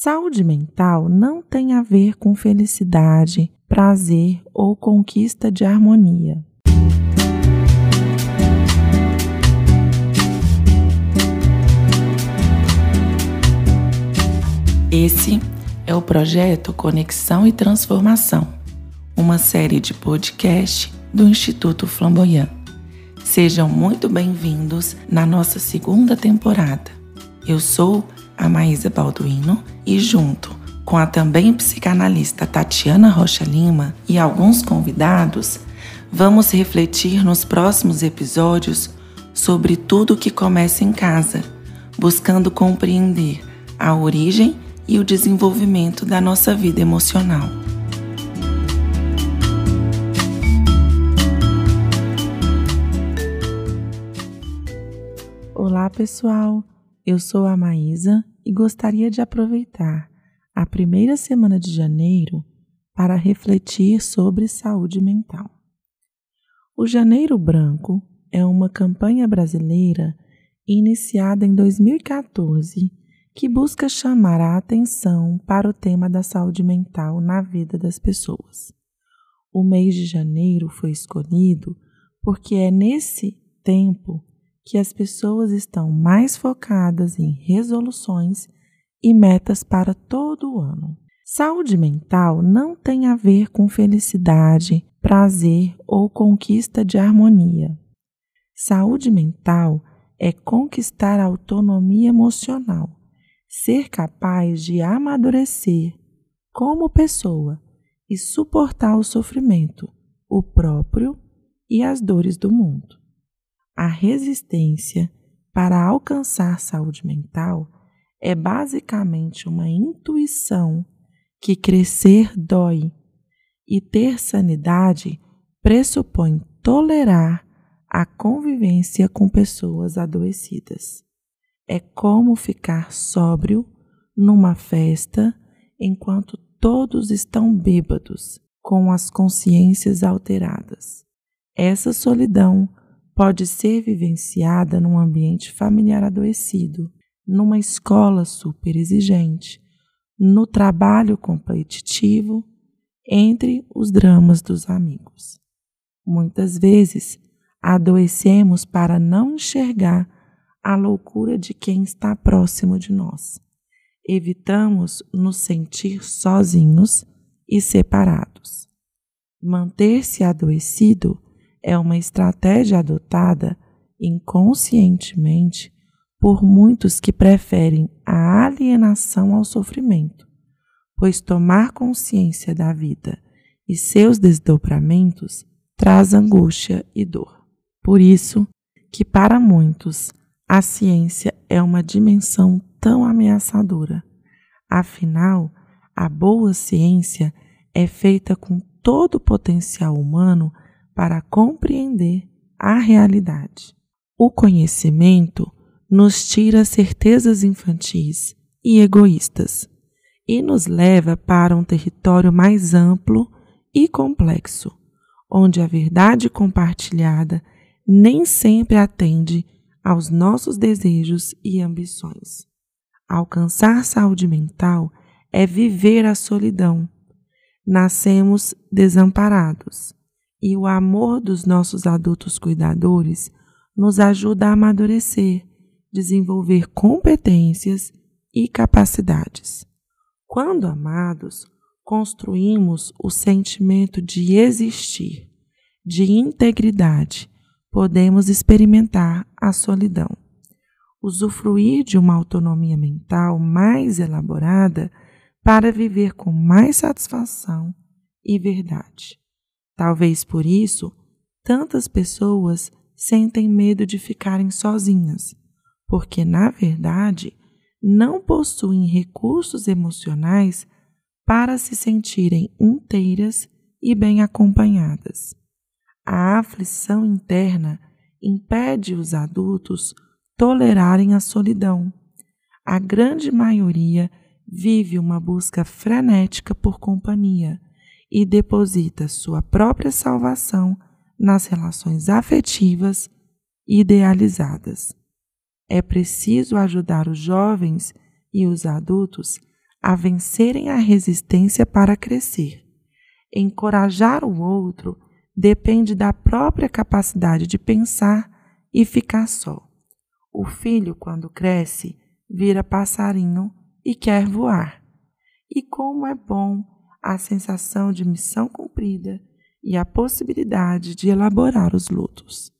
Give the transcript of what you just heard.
Saúde mental não tem a ver com felicidade, prazer ou conquista de harmonia. Esse é o projeto Conexão e Transformação, uma série de podcast do Instituto Flamboyant. Sejam muito bem-vindos na nossa segunda temporada. Eu sou a Maísa Balduino e junto com a também psicanalista Tatiana Rocha Lima e alguns convidados, vamos refletir nos próximos episódios sobre tudo que começa em casa, buscando compreender a origem e o desenvolvimento da nossa vida emocional. Olá, pessoal! Eu sou a Maísa e gostaria de aproveitar a primeira semana de janeiro para refletir sobre saúde mental. O Janeiro Branco é uma campanha brasileira iniciada em 2014 que busca chamar a atenção para o tema da saúde mental na vida das pessoas. O mês de janeiro foi escolhido porque é nesse tempo que as pessoas estão mais focadas em resoluções e metas para todo o ano. Saúde mental não tem a ver com felicidade, prazer ou conquista de harmonia. Saúde mental é conquistar a autonomia emocional, ser capaz de amadurecer como pessoa e suportar o sofrimento, o próprio e as dores do mundo a resistência para alcançar saúde mental é basicamente uma intuição que crescer dói e ter sanidade pressupõe tolerar a convivência com pessoas adoecidas. É como ficar sóbrio numa festa enquanto todos estão bêbados, com as consciências alteradas. Essa solidão pode ser vivenciada num ambiente familiar adoecido, numa escola super exigente, no trabalho competitivo, entre os dramas dos amigos. Muitas vezes adoecemos para não enxergar a loucura de quem está próximo de nós. Evitamos nos sentir sozinhos e separados. Manter-se adoecido é uma estratégia adotada inconscientemente por muitos que preferem a alienação ao sofrimento, pois tomar consciência da vida e seus desdobramentos traz angústia e dor. Por isso que para muitos a ciência é uma dimensão tão ameaçadora. Afinal, a boa ciência é feita com todo o potencial humano para compreender a realidade. O conhecimento nos tira certezas infantis e egoístas e nos leva para um território mais amplo e complexo, onde a verdade compartilhada nem sempre atende aos nossos desejos e ambições. Alcançar saúde mental é viver a solidão. Nascemos desamparados e o amor dos nossos adultos cuidadores nos ajuda a amadurecer, desenvolver competências e capacidades. Quando amados, construímos o sentimento de existir, de integridade, podemos experimentar a solidão. Usufruir de uma autonomia mental mais elaborada para viver com mais satisfação e verdade. Talvez por isso, tantas pessoas sentem medo de ficarem sozinhas, porque, na verdade, não possuem recursos emocionais para se sentirem inteiras e bem acompanhadas. A aflição interna impede os adultos tolerarem a solidão. A grande maioria vive uma busca frenética por companhia e deposita sua própria salvação nas relações afetivas idealizadas. É preciso ajudar os jovens e os adultos a vencerem a resistência para crescer. Encorajar o outro depende da própria capacidade de pensar e ficar só. O filho, quando cresce, vira passarinho e quer voar. E como é bom a sensação de missão cumprida e a possibilidade de elaborar os lutos.